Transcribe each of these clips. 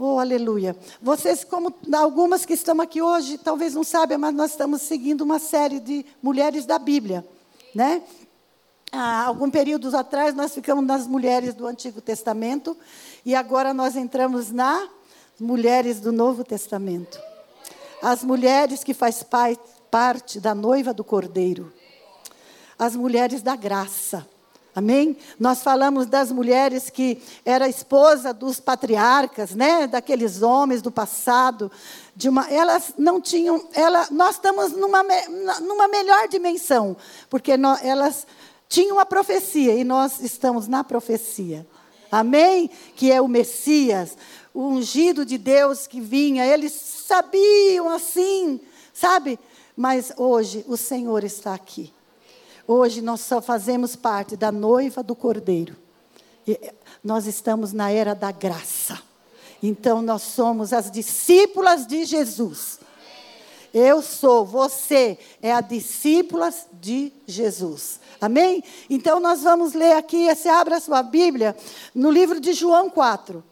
Oh, aleluia. Vocês, como algumas que estão aqui hoje, talvez não sabem, mas nós estamos seguindo uma série de mulheres da Bíblia, né? Há algum períodos atrás nós ficamos nas mulheres do Antigo Testamento e agora nós entramos nas mulheres do Novo Testamento. As mulheres que faz parte da noiva do Cordeiro. As mulheres da graça. Amém? Nós falamos das mulheres que era esposa dos patriarcas, né? Daqueles homens do passado, de uma, elas não tinham, ela, nós estamos numa, numa melhor dimensão, porque nós, elas tinham a profecia e nós estamos na profecia. Amém? Que é o Messias, o ungido de Deus que vinha. Eles sabiam assim, sabe? Mas hoje o Senhor está aqui. Hoje nós só fazemos parte da noiva do Cordeiro. E nós estamos na era da graça. Então nós somos as discípulas de Jesus. Eu sou, você é a discípula de Jesus. Amém? Então nós vamos ler aqui, você abre a sua Bíblia, no livro de João 4.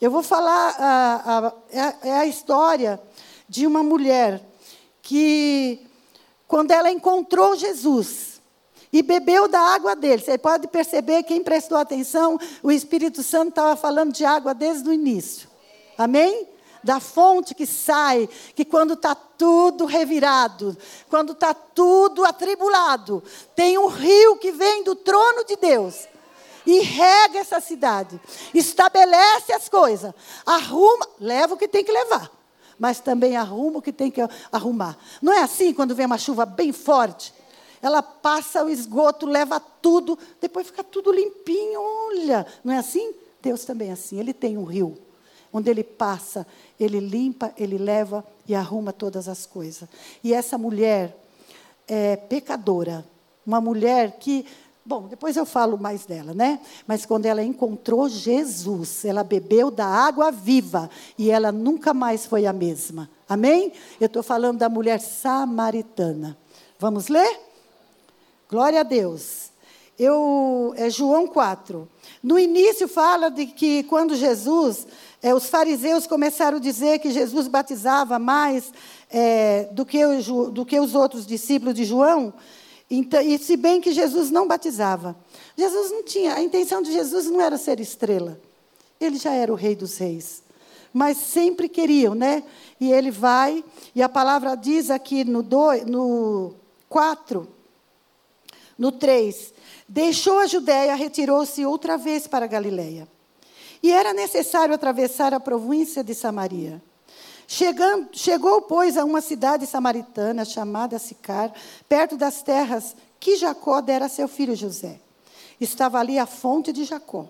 Eu vou falar, a, a, é, é a história de uma mulher que, quando ela encontrou Jesus, e bebeu da água dele. Você pode perceber, quem prestou atenção, o Espírito Santo estava falando de água desde o início. Amém? Da fonte que sai, que quando está tudo revirado, quando está tudo atribulado, tem um rio que vem do trono de Deus e rega essa cidade, estabelece as coisas, arruma, leva o que tem que levar, mas também arruma o que tem que arrumar. Não é assim quando vem uma chuva bem forte? Ela passa o esgoto, leva tudo, depois fica tudo limpinho, olha. Não é assim? Deus também é assim. Ele tem um rio, onde ele passa, ele limpa, ele leva e arruma todas as coisas. E essa mulher é pecadora, uma mulher que Bom, depois eu falo mais dela, né? Mas quando ela encontrou Jesus, ela bebeu da água viva e ela nunca mais foi a mesma. Amém? Eu estou falando da mulher samaritana. Vamos ler? Glória a Deus. Eu, é João 4. No início fala de que quando Jesus, é, os fariseus começaram a dizer que Jesus batizava mais é, do, que o, do que os outros discípulos de João, então, e se bem que Jesus não batizava. Jesus não tinha, a intenção de Jesus não era ser estrela. Ele já era o rei dos reis. Mas sempre queriam, né? E ele vai, e a palavra diz aqui no, do, no 4, no 3, deixou a Judéia, retirou-se outra vez para Galiléia. E era necessário atravessar a província de Samaria. Chegando, chegou, pois, a uma cidade samaritana chamada Sicar, perto das terras que Jacó dera a seu filho José. Estava ali a fonte de Jacó.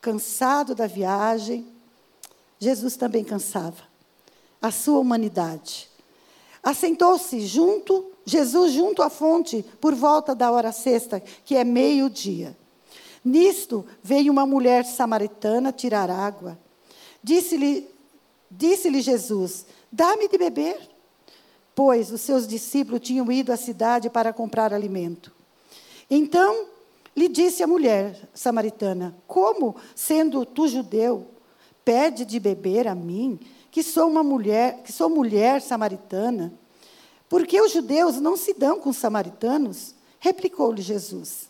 Cansado da viagem, Jesus também cansava. A sua humanidade. Assentou-se junto Jesus junto à fonte por volta da hora sexta, que é meio-dia. Nisto veio uma mulher samaritana tirar água. Disse-lhe disse Jesus: Dá-me de beber. Pois os seus discípulos tinham ido à cidade para comprar alimento. Então lhe disse a mulher samaritana: Como, sendo tu judeu, pede de beber a mim, que sou uma mulher, que sou mulher samaritana? Porque os judeus não se dão com os samaritanos? Replicou-lhe Jesus: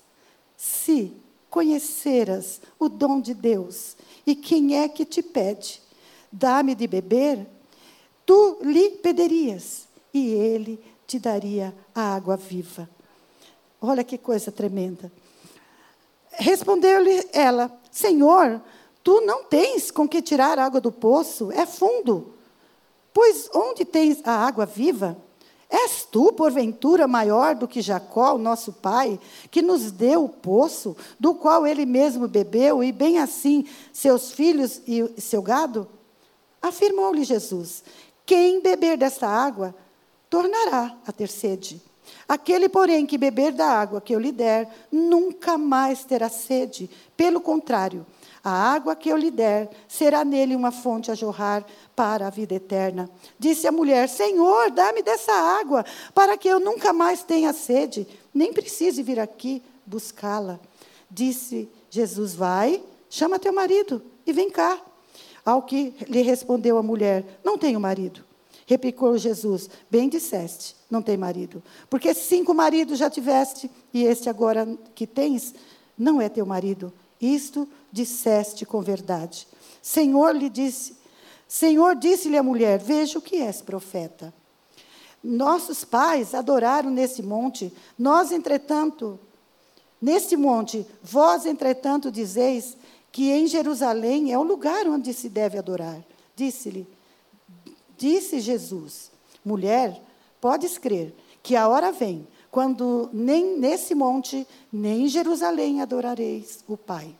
Se conheceras o dom de Deus e quem é que te pede, dá-me de beber, tu lhe pedirias e ele te daria a água viva. Olha que coisa tremenda. Respondeu-lhe ela: Senhor, tu não tens com que tirar água do poço, é fundo. Pois onde tens a água viva? És tu, porventura, maior do que Jacó, o nosso pai, que nos deu o poço, do qual ele mesmo bebeu, e bem assim seus filhos e seu gado? Afirmou-lhe Jesus: Quem beber desta água, tornará a ter sede. Aquele, porém, que beber da água que eu lhe der, nunca mais terá sede. Pelo contrário, a água que eu lhe der será nele uma fonte a jorrar para a vida eterna. Disse a mulher: Senhor, dá-me dessa água, para que eu nunca mais tenha sede, nem precise vir aqui buscá-la. Disse Jesus: Vai, chama teu marido e vem cá. Ao que lhe respondeu a mulher: Não tenho marido. Replicou Jesus: Bem disseste, não tem marido. Porque cinco maridos já tiveste, e este agora que tens não é teu marido. Isto disseste com verdade. Senhor lhe disse, Senhor disse-lhe a mulher: Veja o que és profeta. Nossos pais adoraram nesse monte, nós, entretanto, neste monte, vós, entretanto, dizeis que em Jerusalém é o lugar onde se deve adorar. Disse-lhe: Disse Jesus: Mulher, podes crer que a hora vem quando nem nesse monte, nem em Jerusalém adorareis o Pai.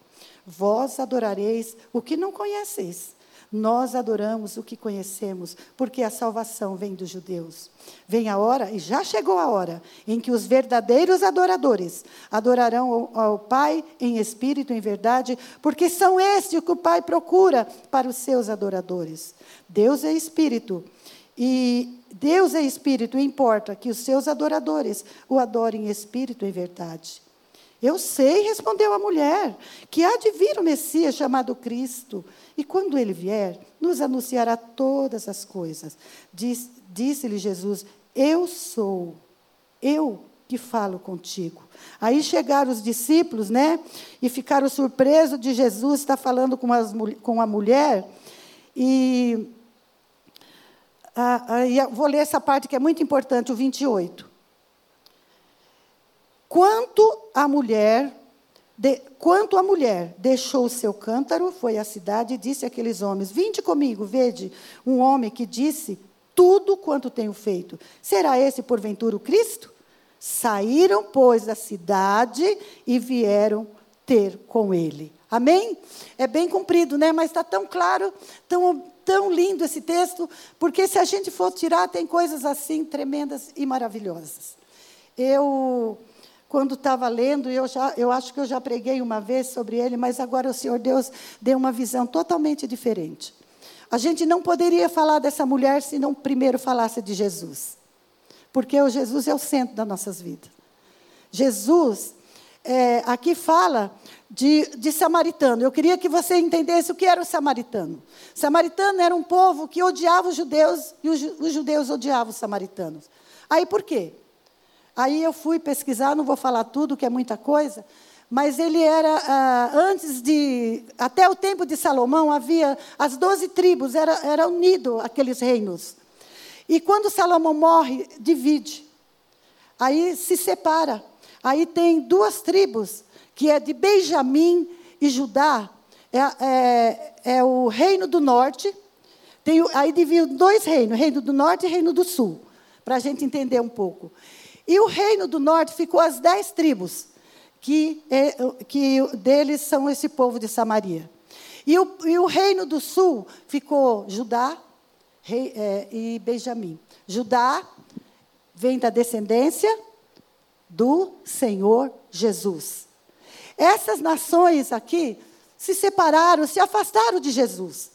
Vós adorareis o que não conheceis. Nós adoramos o que conhecemos, porque a salvação vem dos judeus. Vem a hora, e já chegou a hora, em que os verdadeiros adoradores adorarão ao Pai em espírito e em verdade, porque são estes que o Pai procura para os seus adoradores. Deus é espírito. E Deus é espírito, importa que os seus adoradores o adorem em espírito e em verdade. Eu sei, respondeu a mulher, que há de vir o Messias chamado Cristo, e quando ele vier, nos anunciará todas as coisas. Diz, Disse-lhe Jesus: Eu sou, eu que falo contigo. Aí chegaram os discípulos, né? E ficaram surpresos de Jesus estar falando com, as, com a mulher. E ah, vou ler essa parte que é muito importante, o 28. Quanto a mulher, de, quanto a mulher deixou o seu cântaro, foi à cidade e disse àqueles homens: Vinde comigo, vede um homem que disse tudo quanto tenho feito. Será esse porventura o Cristo? Saíram, pois, da cidade e vieram ter com ele. Amém? É bem cumprido, né? Mas está tão claro, tão, tão lindo esse texto, porque se a gente for tirar, tem coisas assim tremendas e maravilhosas. Eu quando estava lendo, eu, já, eu acho que eu já preguei uma vez sobre ele, mas agora o Senhor Deus deu uma visão totalmente diferente. A gente não poderia falar dessa mulher se não primeiro falasse de Jesus. Porque o Jesus é o centro das nossas vidas. Jesus, é, aqui fala de, de samaritano. Eu queria que você entendesse o que era o samaritano. O samaritano era um povo que odiava os judeus e os, os judeus odiavam os samaritanos. Aí por quê? Aí eu fui pesquisar, não vou falar tudo, que é muita coisa, mas ele era, ah, antes de, até o tempo de Salomão, havia as doze tribos, era, era unido aqueles reinos. E quando Salomão morre, divide. Aí se separa. Aí tem duas tribos, que é de Benjamim e Judá. É, é, é o reino do norte. Tem, aí divide dois reinos, reino do norte e reino do sul, para a gente entender um pouco. E o reino do norte ficou as dez tribos, que, é, que deles são esse povo de Samaria. E o, e o reino do sul ficou Judá rei, é, e Benjamim. Judá vem da descendência do Senhor Jesus. Essas nações aqui se separaram, se afastaram de Jesus.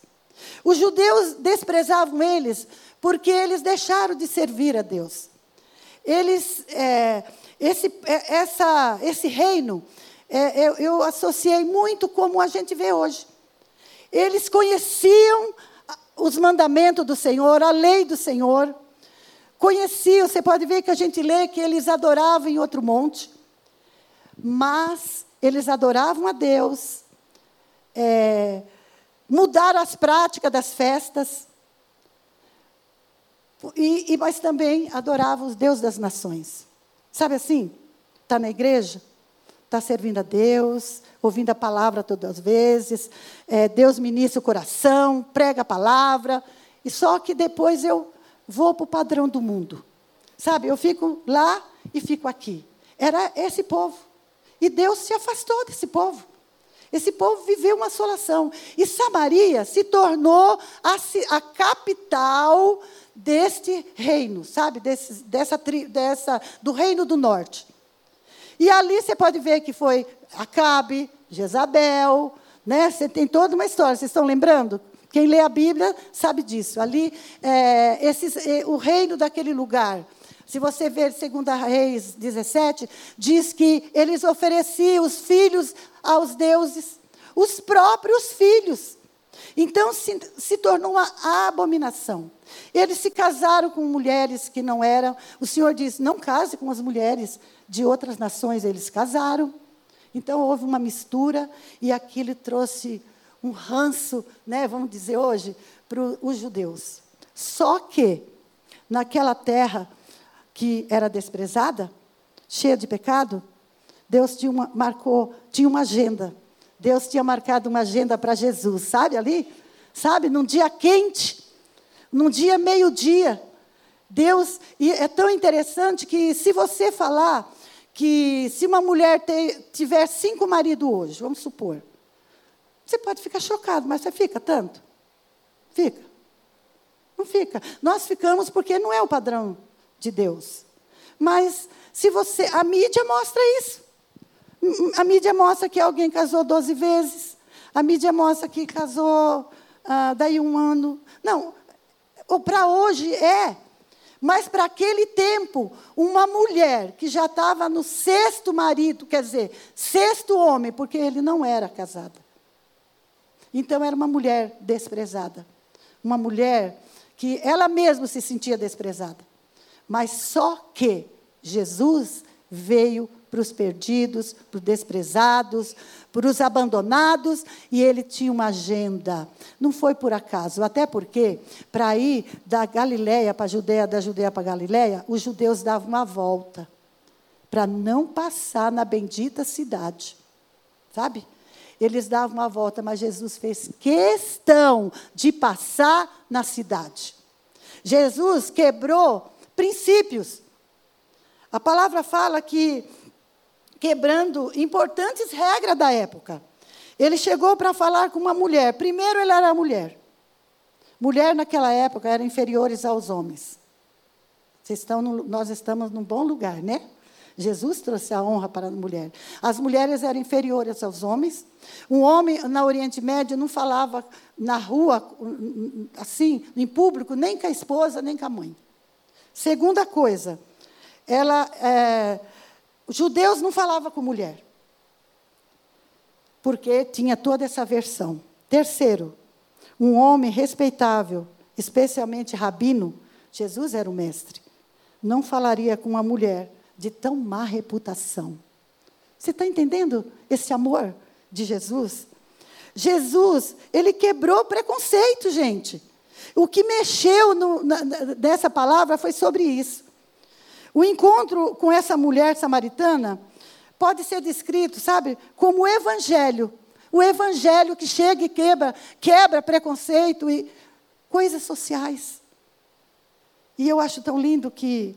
Os judeus desprezavam eles porque eles deixaram de servir a Deus eles, é, esse, é, essa, esse reino, é, eu, eu associei muito como a gente vê hoje. Eles conheciam os mandamentos do Senhor, a lei do Senhor. Conheciam, você pode ver que a gente lê que eles adoravam em outro monte. Mas eles adoravam a Deus, é, mudaram as práticas das festas, e, e, mas também adorava os Deus das nações. Sabe assim? Está na igreja, está servindo a Deus, ouvindo a palavra todas as vezes, é, Deus ministra o coração, prega a palavra, e só que depois eu vou para o padrão do mundo. Sabe, eu fico lá e fico aqui. Era esse povo. E Deus se afastou desse povo. Esse povo viveu uma assolação. E Samaria se tornou a, a capital deste reino, sabe? Desse, dessa, dessa, do reino do norte. E ali você pode ver que foi Acabe, Jezabel, né? Você tem toda uma história, vocês estão lembrando? Quem lê a Bíblia sabe disso. Ali, é, esses, é, o reino daquele lugar. Se você ver 2 Reis 17, diz que eles ofereciam os filhos aos deuses, os próprios filhos. Então se, se tornou uma abominação. Eles se casaram com mulheres que não eram. O Senhor diz: não case com as mulheres de outras nações. Eles casaram. Então houve uma mistura e aquilo trouxe um ranço, né, vamos dizer hoje, para os judeus. Só que naquela terra que era desprezada, cheia de pecado, Deus tinha uma, marcou, tinha uma agenda. Deus tinha marcado uma agenda para Jesus, sabe ali? Sabe, num dia quente, num dia meio-dia. Deus, e é tão interessante que se você falar que se uma mulher te, tiver cinco maridos hoje, vamos supor, você pode ficar chocado, mas você fica tanto? Fica. Não fica. Nós ficamos porque não é o padrão de Deus. Mas se você. A mídia mostra isso. A mídia mostra que alguém casou 12 vezes. A mídia mostra que casou ah, daí um ano. Não, para hoje é. Mas para aquele tempo, uma mulher que já estava no sexto marido, quer dizer, sexto homem, porque ele não era casado. Então era uma mulher desprezada. Uma mulher que ela mesma se sentia desprezada. Mas só que Jesus veio para os perdidos, para os desprezados, para os abandonados, e ele tinha uma agenda. Não foi por acaso, até porque, para ir da Galiléia para a Judéia, da Judéia para a Galiléia, os judeus davam uma volta, para não passar na bendita cidade. Sabe? Eles davam uma volta, mas Jesus fez questão de passar na cidade. Jesus quebrou princípios. A palavra fala que quebrando importantes regras da época. Ele chegou para falar com uma mulher. Primeiro, ele era mulher. Mulher naquela época eram inferiores aos homens. Estão no, nós estamos num bom lugar, né? Jesus trouxe a honra para a mulher. As mulheres eram inferiores aos homens. Um homem na Oriente Médio não falava na rua, assim, em público, nem com a esposa, nem com a mãe. Segunda coisa, ela é, judeus não falavam com mulher. Porque tinha toda essa versão. Terceiro, um homem respeitável, especialmente rabino, Jesus era o mestre, não falaria com uma mulher de tão má reputação. Você está entendendo esse amor de Jesus? Jesus, ele quebrou preconceito, gente. O que mexeu no, na, nessa palavra foi sobre isso. O encontro com essa mulher samaritana pode ser descrito, sabe, como o evangelho. O evangelho que chega e quebra, quebra preconceito e coisas sociais. E eu acho tão lindo que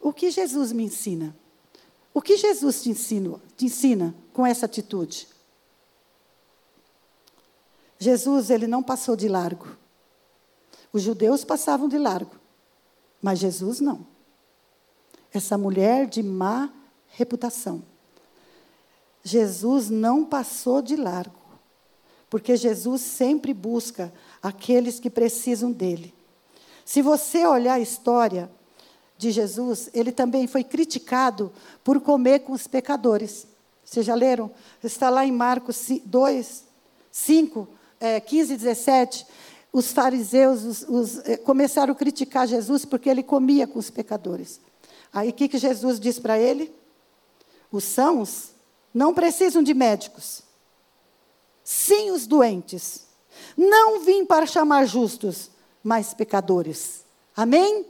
o que Jesus me ensina? O que Jesus te te ensina com essa atitude? Jesus, ele não passou de largo. Os judeus passavam de largo, mas Jesus não essa mulher de má reputação. Jesus não passou de largo, porque Jesus sempre busca aqueles que precisam dele. Se você olhar a história de Jesus, ele também foi criticado por comer com os pecadores. Vocês já leram? Está lá em Marcos 2, 5, é, 15 e 17. Os fariseus os, os, é, começaram a criticar Jesus porque ele comia com os pecadores. Aí o que, que Jesus diz para ele? Os sãos não precisam de médicos, sim os doentes. Não vim para chamar justos, mas pecadores. Amém?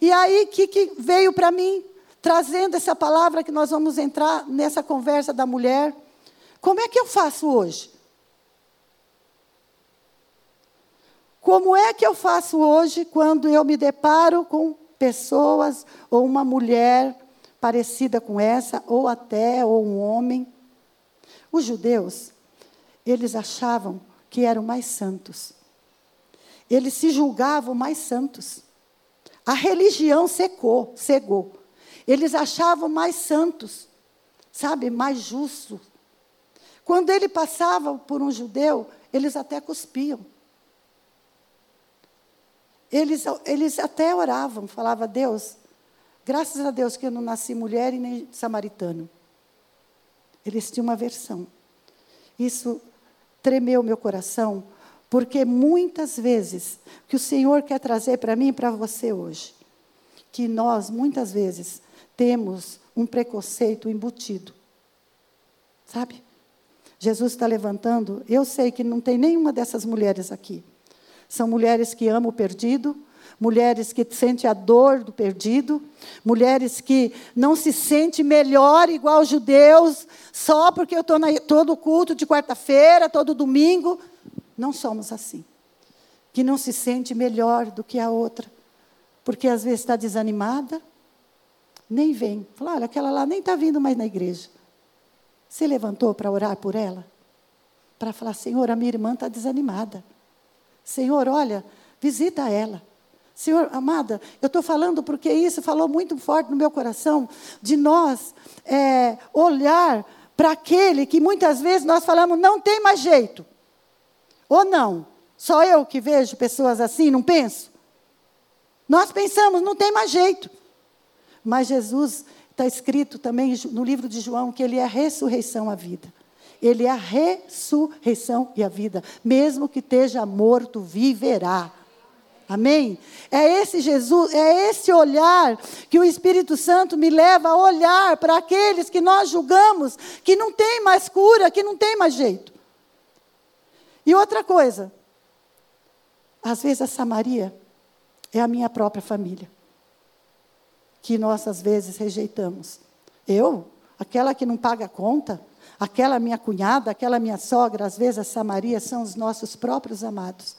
E aí, que, que veio para mim, trazendo essa palavra que nós vamos entrar nessa conversa da mulher? Como é que eu faço hoje? Como é que eu faço hoje quando eu me deparo com pessoas ou uma mulher parecida com essa, ou até ou um homem. Os judeus, eles achavam que eram mais santos. Eles se julgavam mais santos. A religião secou, cegou. Eles achavam mais santos, sabe, mais justos. Quando ele passava por um judeu, eles até cuspiam. Eles, eles até oravam, falavam, Deus, graças a Deus que eu não nasci mulher e nem samaritano. Eles tinham uma versão. Isso tremeu meu coração, porque muitas vezes, que o Senhor quer trazer para mim e para você hoje, que nós, muitas vezes, temos um preconceito embutido. Sabe? Jesus está levantando, eu sei que não tem nenhuma dessas mulheres aqui. São mulheres que amam o perdido, mulheres que sentem a dor do perdido, mulheres que não se sentem melhor igual os judeus, só porque eu estou todo culto de quarta-feira, todo domingo. Não somos assim. Que não se sente melhor do que a outra, porque às vezes está desanimada, nem vem. Fala, olha, aquela lá nem está vindo mais na igreja. Você levantou para orar por ela? Para falar, Senhor, a minha irmã está desanimada. Senhor, olha, visita ela. Senhor, amada, eu estou falando porque isso falou muito forte no meu coração, de nós é, olhar para aquele que muitas vezes nós falamos, não tem mais jeito. Ou não? Só eu que vejo pessoas assim, não penso? Nós pensamos, não tem mais jeito. Mas Jesus, está escrito também no livro de João, que ele é a ressurreição à vida. Ele é a ressurreição e a vida. Mesmo que esteja morto, viverá. Amém? É esse Jesus, é esse olhar que o Espírito Santo me leva a olhar para aqueles que nós julgamos que não tem mais cura, que não tem mais jeito. E outra coisa, às vezes a Samaria é a minha própria família, que nós às vezes rejeitamos. Eu, aquela que não paga conta, aquela minha cunhada, aquela minha sogra, às vezes a Samaria são os nossos próprios amados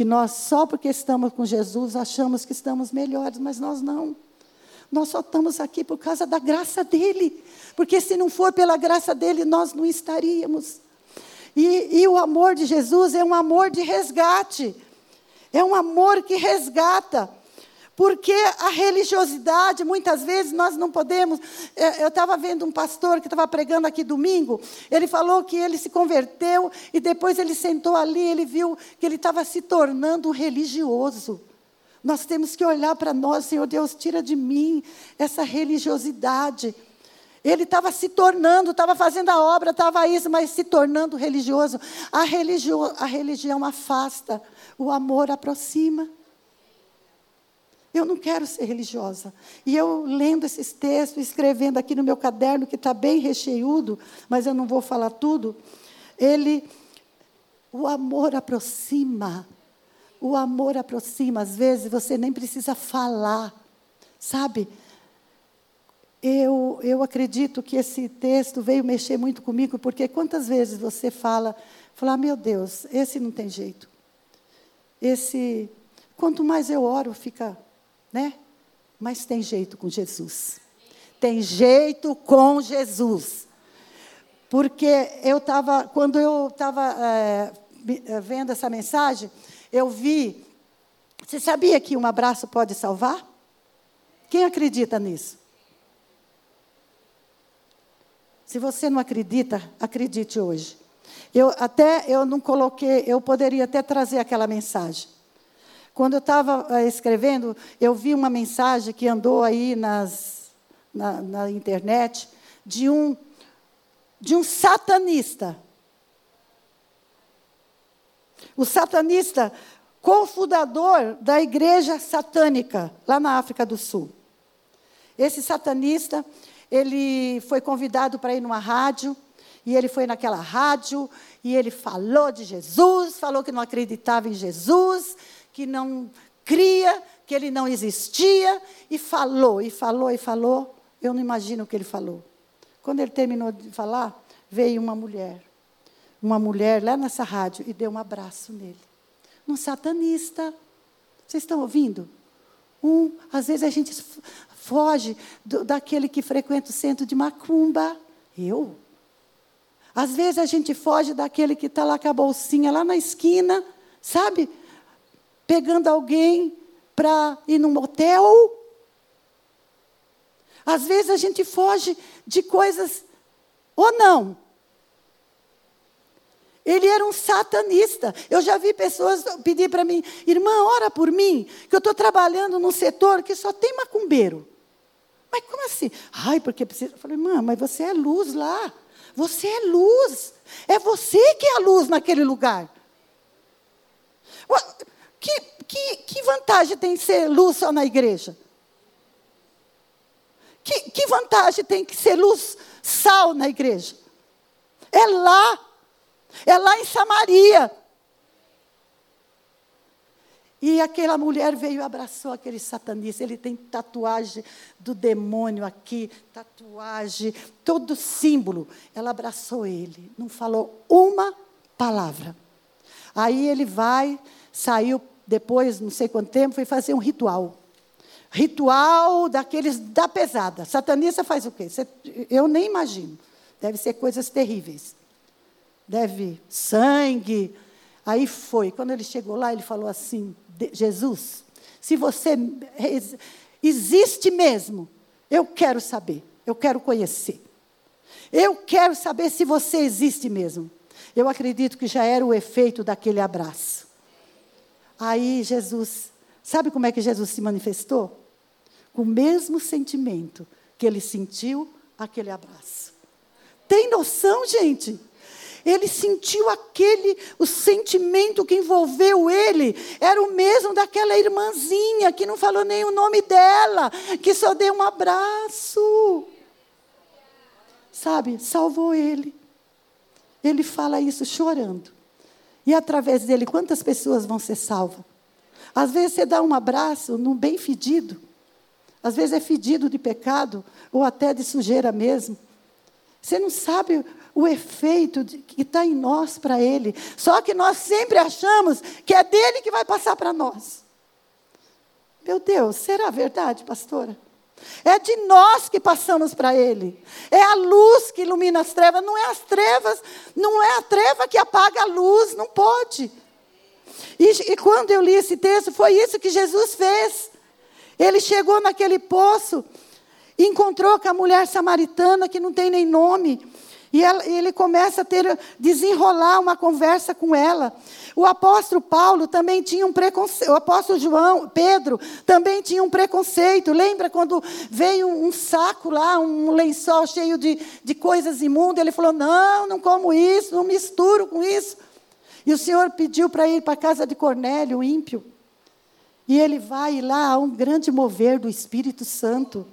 que nós, só porque estamos com Jesus, achamos que estamos melhores, mas nós não. Nós só estamos aqui por causa da graça dele. Porque se não for pela graça dele, nós não estaríamos. E, e o amor de Jesus é um amor de resgate. É um amor que resgata. Porque a religiosidade, muitas vezes, nós não podemos. É, eu estava vendo um pastor que estava pregando aqui domingo, ele falou que ele se converteu e depois ele sentou ali, ele viu que ele estava se tornando religioso. Nós temos que olhar para nós, Senhor Deus, tira de mim essa religiosidade. Ele estava se tornando, estava fazendo a obra, estava isso, mas se tornando religioso. A, religio, a religião afasta, o amor aproxima. Eu não quero ser religiosa. E eu lendo esses textos, escrevendo aqui no meu caderno, que está bem recheiudo, mas eu não vou falar tudo. Ele, o amor aproxima. O amor aproxima. Às vezes você nem precisa falar, sabe? Eu, eu acredito que esse texto veio mexer muito comigo, porque quantas vezes você fala, fala, ah, meu Deus, esse não tem jeito. Esse, quanto mais eu oro, fica né? Mas tem jeito com Jesus. Tem jeito com Jesus. Porque eu estava, quando eu estava é, vendo essa mensagem, eu vi. Você sabia que um abraço pode salvar? Quem acredita nisso? Se você não acredita, acredite hoje. Eu até eu não coloquei, eu poderia até trazer aquela mensagem. Quando eu estava eh, escrevendo, eu vi uma mensagem que andou aí nas, na, na internet de um, de um satanista. O satanista, cofundador da igreja satânica, lá na África do Sul. Esse satanista, ele foi convidado para ir numa rádio, e ele foi naquela rádio, e ele falou de Jesus, falou que não acreditava em Jesus, que não cria, que ele não existia, e falou, e falou, e falou. Eu não imagino o que ele falou. Quando ele terminou de falar, veio uma mulher. Uma mulher lá nessa rádio e deu um abraço nele. Um satanista. Vocês estão ouvindo? Um, às vezes a gente foge do, daquele que frequenta o centro de macumba. Eu? Às vezes a gente foge daquele que está lá com a bolsinha lá na esquina, sabe? Pegando alguém para ir num motel. Às vezes a gente foge de coisas, ou não. Ele era um satanista. Eu já vi pessoas pedir para mim, irmã, ora por mim, que eu estou trabalhando num setor que só tem macumbeiro. Mas como assim? Ai, porque precisa. Eu falei, irmã, mas você é luz lá. Você é luz. É você que é a luz naquele lugar. Que, que, que vantagem tem ser luz só na igreja? Que, que vantagem tem que ser luz sal na igreja? É lá. É lá em Samaria. E aquela mulher veio e abraçou aquele satanista. Ele tem tatuagem do demônio aqui, tatuagem, todo símbolo. Ela abraçou ele, não falou uma palavra. Aí ele vai, saiu depois, não sei quanto tempo, foi fazer um ritual. Ritual daqueles da pesada. Satanista faz o quê? Eu nem imagino. Deve ser coisas terríveis. Deve sangue. Aí foi. Quando ele chegou lá, ele falou assim: Jesus, se você existe mesmo, eu quero saber, eu quero conhecer. Eu quero saber se você existe mesmo. Eu acredito que já era o efeito daquele abraço. Aí Jesus, sabe como é que Jesus se manifestou? Com o mesmo sentimento que ele sentiu aquele abraço. Tem noção, gente? Ele sentiu aquele, o sentimento que envolveu ele, era o mesmo daquela irmãzinha que não falou nem o nome dela, que só deu um abraço. Sabe, salvou ele. Ele fala isso chorando. E através dele, quantas pessoas vão ser salvas? Às vezes você dá um abraço num bem fedido. Às vezes é fedido de pecado, ou até de sujeira mesmo. Você não sabe o efeito que está em nós para Ele. Só que nós sempre achamos que é dele que vai passar para nós. Meu Deus, será verdade, pastora? É de nós que passamos para Ele. É a luz que ilumina as trevas. Não é as trevas, não é a treva que apaga a luz, não pode. E, e quando eu li esse texto, foi isso que Jesus fez. Ele chegou naquele poço, encontrou com a mulher samaritana que não tem nem nome. E ele começa a ter, desenrolar uma conversa com ela. O apóstolo Paulo também tinha um preconceito. O apóstolo João, Pedro, também tinha um preconceito. Lembra quando veio um saco lá, um lençol cheio de, de coisas imundas? Ele falou: Não, não como isso, não misturo com isso. E o Senhor pediu para ir para a casa de Cornélio, ímpio. E ele vai lá, há um grande mover do Espírito Santo.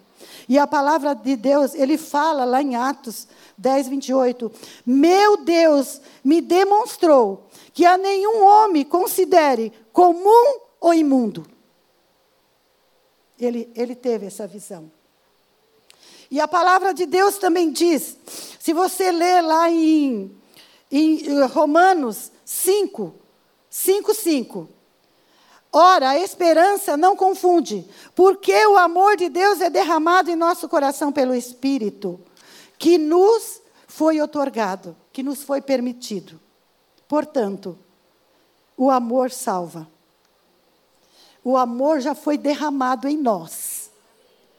E a palavra de Deus, ele fala lá em Atos 10, 28. Meu Deus me demonstrou que a nenhum homem considere comum ou imundo. Ele, ele teve essa visão. E a palavra de Deus também diz, se você ler lá em, em Romanos 5, 5, 5. Ora, a esperança não confunde, porque o amor de Deus é derramado em nosso coração pelo Espírito, que nos foi otorgado, que nos foi permitido. Portanto, o amor salva. O amor já foi derramado em nós.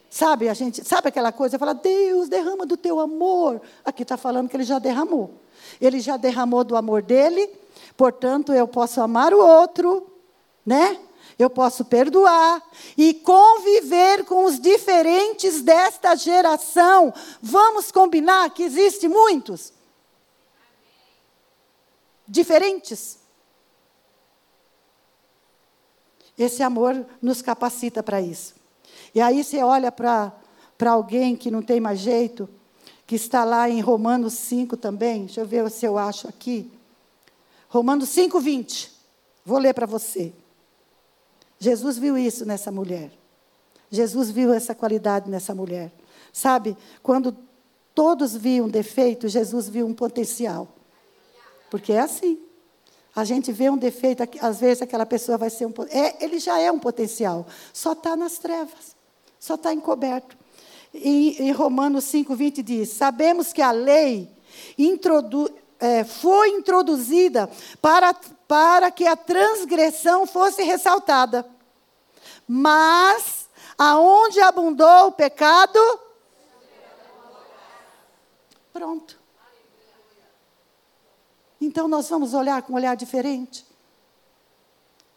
Sabe, a gente, sabe aquela coisa? Fala, Deus, derrama do teu amor. Aqui está falando que ele já derramou. Ele já derramou do amor dele, portanto, eu posso amar o outro, né? Eu posso perdoar e conviver com os diferentes desta geração. Vamos combinar que existem muitos diferentes. Esse amor nos capacita para isso. E aí você olha para alguém que não tem mais jeito, que está lá em Romanos 5 também, deixa eu ver se eu acho aqui. Romanos 5, 20. Vou ler para você. Jesus viu isso nessa mulher. Jesus viu essa qualidade nessa mulher. Sabe, quando todos viam defeito, Jesus viu um potencial. Porque é assim. A gente vê um defeito, às vezes aquela pessoa vai ser um. É, ele já é um potencial, só está nas trevas, só está encoberto. E, em Romanos 5,20 diz: Sabemos que a lei introdu, é, foi introduzida para para que a transgressão fosse ressaltada. Mas aonde abundou o pecado, pronto. Então nós vamos olhar com um olhar diferente.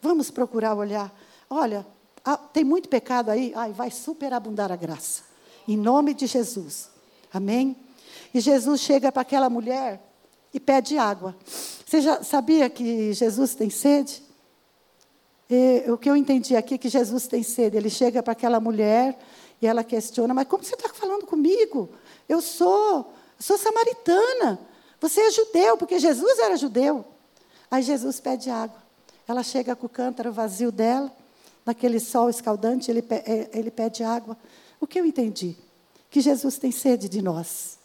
Vamos procurar olhar. Olha, tem muito pecado aí, ai, vai superabundar a graça. Em nome de Jesus. Amém? E Jesus chega para aquela mulher e pede água. Você já sabia que Jesus tem sede? E, o que eu entendi aqui é que Jesus tem sede. Ele chega para aquela mulher e ela questiona: Mas como você está falando comigo? Eu sou, sou samaritana. Você é judeu, porque Jesus era judeu. Aí Jesus pede água. Ela chega com o cântaro vazio dela, naquele sol escaldante, ele, é, ele pede água. O que eu entendi? Que Jesus tem sede de nós.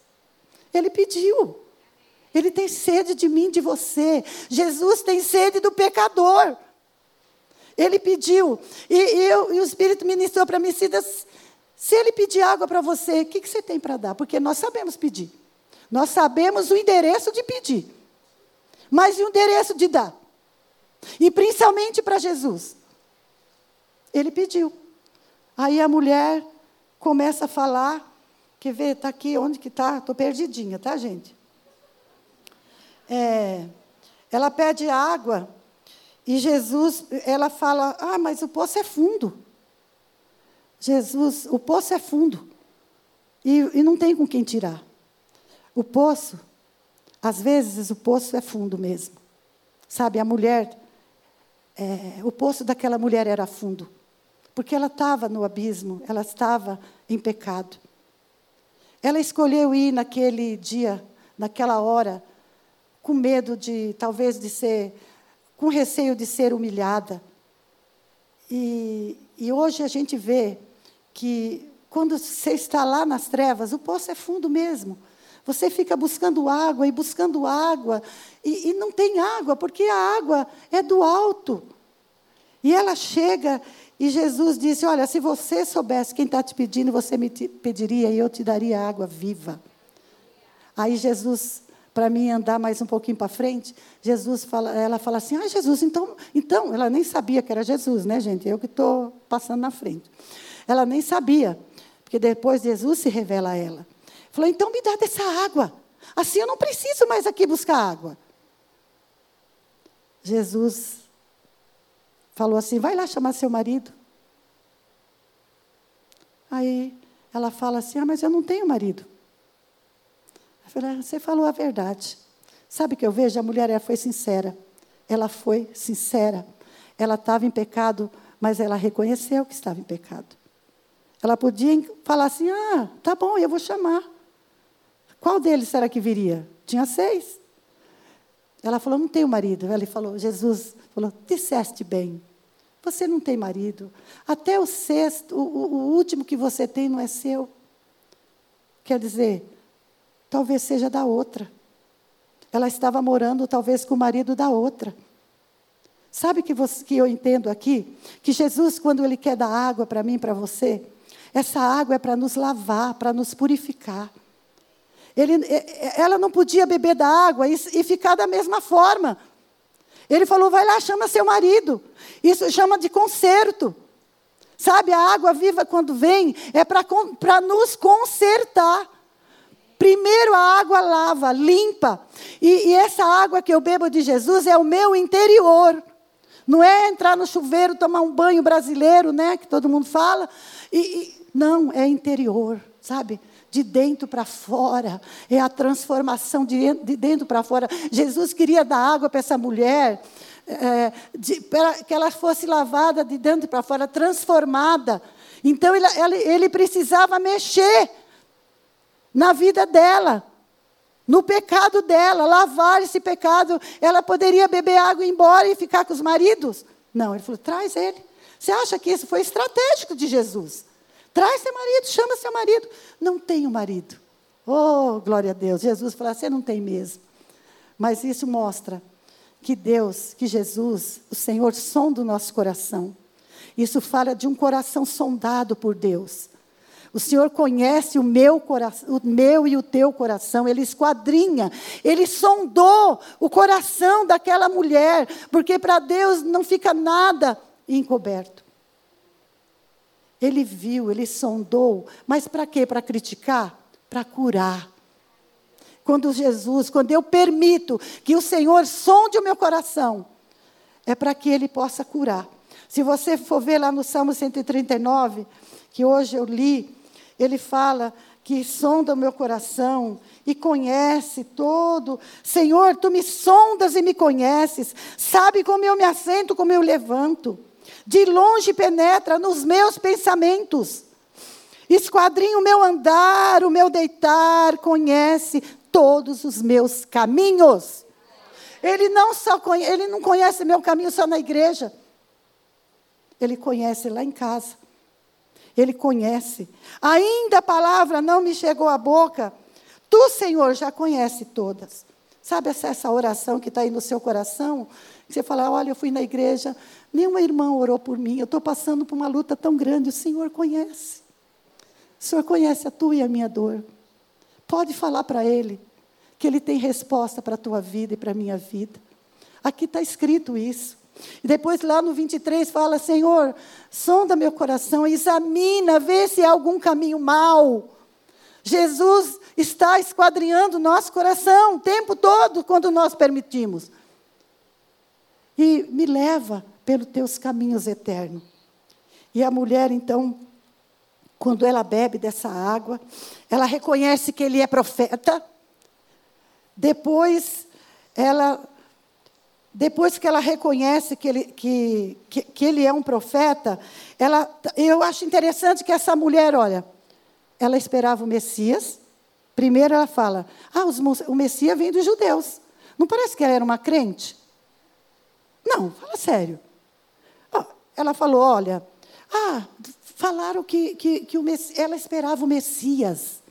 Ele pediu. Ele tem sede de mim, de você. Jesus tem sede do pecador. Ele pediu. E, e, eu, e o Espírito ministrou para mim: se, se ele pedir água para você, o que, que você tem para dar? Porque nós sabemos pedir. Nós sabemos o endereço de pedir, mas e o endereço de dar? E principalmente para Jesus. Ele pediu. Aí a mulher começa a falar, quer ver, está aqui, onde que está? Estou perdidinha, tá, gente? É, ela pede água e Jesus, ela fala, ah, mas o poço é fundo. Jesus, o poço é fundo. E, e não tem com quem tirar. O poço, às vezes, o poço é fundo mesmo. Sabe, a mulher, é, o poço daquela mulher era fundo. Porque ela estava no abismo, ela estava em pecado. Ela escolheu ir naquele dia, naquela hora, com medo de, talvez, de ser, com receio de ser humilhada. E, e hoje a gente vê que quando você está lá nas trevas, o poço é fundo mesmo. Você fica buscando água e buscando água, e, e não tem água, porque a água é do alto. E ela chega e Jesus disse: Olha, se você soubesse quem está te pedindo, você me pediria e eu te daria água viva. Aí Jesus, para mim andar mais um pouquinho para frente, Jesus fala, ela fala assim: Ah, Jesus, então, então, ela nem sabia que era Jesus, né, gente? Eu que estou passando na frente. Ela nem sabia, porque depois Jesus se revela a ela. Falou: então me dá dessa água. Assim eu não preciso mais aqui buscar água. Jesus falou assim: vai lá chamar seu marido. Aí ela fala assim: ah, mas eu não tenho marido. Falei, ah, você falou a verdade. Sabe o que eu vejo? A mulher ela foi sincera. Ela foi sincera. Ela estava em pecado, mas ela reconheceu que estava em pecado. Ela podia falar assim: ah, tá bom, eu vou chamar. Qual deles será que viria? Tinha seis. Ela falou, não tenho marido. Ele falou, Jesus falou, disseste bem. Você não tem marido. Até o sexto, o, o último que você tem não é seu. Quer dizer, talvez seja da outra. Ela estava morando talvez com o marido da outra. Sabe que, você, que eu entendo aqui? Que Jesus, quando Ele quer dar água para mim, para você, essa água é para nos lavar, para nos purificar. Ele, ela não podia beber da água e, e ficar da mesma forma. Ele falou: vai lá, chama seu marido. Isso chama de conserto. Sabe, a água viva, quando vem, é para nos consertar. Primeiro a água lava, limpa. E, e, essa água que eu bebo de Jesus é o meu interior. Não é entrar no chuveiro, tomar um banho brasileiro, né? Que todo mundo fala. E, e não, é interior, sabe? de dentro para fora, é a transformação de, dentro para fora. Jesus queria dar água para essa mulher, é, para que ela fosse lavada de dentro para fora, transformada. Então ele, ele, ele precisava mexer na vida dela, no pecado dela, lavar esse pecado. Ela poderia beber água e ir embora e ficar com os maridos? Não, ele falou: traz ele. Você acha que isso foi estratégico de Jesus? Traz seu marido, chama seu marido. Não tenho marido. Oh, glória a Deus. Jesus falou: você não tem mesmo. Mas isso mostra que Deus, que Jesus, o Senhor, sonda o nosso coração. Isso fala de um coração sondado por Deus. O Senhor conhece o meu, coração, o meu e o teu coração, Ele esquadrinha, Ele sondou o coração daquela mulher, porque para Deus não fica nada encoberto. Ele viu, ele sondou, mas para quê? Para criticar? Para curar. Quando Jesus, quando eu permito que o Senhor sonde o meu coração, é para que ele possa curar. Se você for ver lá no Salmo 139, que hoje eu li, ele fala que sonda o meu coração e conhece todo. Senhor, tu me sondas e me conheces, sabe como eu me assento, como eu levanto. De longe penetra nos meus pensamentos. Esquadrinha o meu andar, o meu deitar, conhece todos os meus caminhos. Ele não só conhece, ele não conhece meu caminho só na igreja. Ele conhece lá em casa. Ele conhece. Ainda a palavra não me chegou à boca. Tu, Senhor, já conhece todas. Sabe essa, oração que está aí no seu coração? Você fala, olha, eu fui na igreja, nenhuma irmã orou por mim, eu estou passando por uma luta tão grande, o Senhor conhece. O Senhor conhece a tua e a minha dor. Pode falar para Ele que Ele tem resposta para a tua vida e para a minha vida. Aqui está escrito isso. E depois lá no 23 fala: Senhor, sonda meu coração, examina, vê se há algum caminho mau. Jesus está esquadrinhando nosso coração o tempo todo quando nós permitimos. E me leva pelos teus caminhos eternos. E a mulher, então, quando ela bebe dessa água, ela reconhece que ele é profeta. Depois, ela depois que ela reconhece que ele, que, que, que, ele é um profeta, ela, eu acho interessante que essa mulher, olha, ela esperava o Messias. Primeiro ela fala, ah, os, o Messias vem dos judeus. Não parece que ela era uma crente? Não, fala sério. Ela falou, olha, ah, falaram que, que, que o ela esperava o Messias.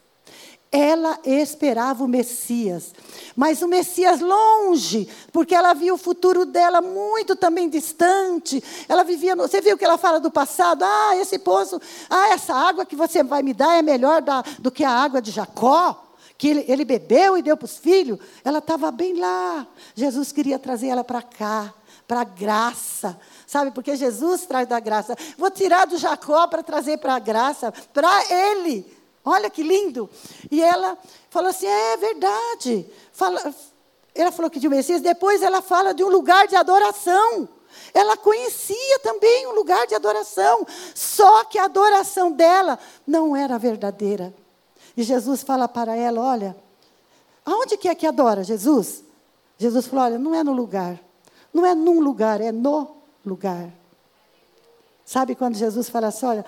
Ela esperava o Messias. Mas o Messias longe, porque ela via o futuro dela muito também distante. Ela vivia. No, você viu que ela fala do passado? Ah, esse poço, ah, essa água que você vai me dar é melhor da, do que a água de Jacó que ele, ele, bebeu e deu para os filhos, ela estava bem lá. Jesus queria trazer ela para cá, para a graça, sabe? Porque Jesus traz da graça. Vou tirar do Jacó para trazer para a graça, para ele. Olha que lindo. E ela falou assim: é verdade. Fala, ela falou que de Messias. Depois ela fala de um lugar de adoração. Ela conhecia também um lugar de adoração. Só que a adoração dela não era verdadeira. E Jesus fala para ela: olha, aonde que é que adora Jesus? Jesus falou: olha, não é no lugar. Não é num lugar, é no lugar. Sabe quando Jesus fala assim: olha,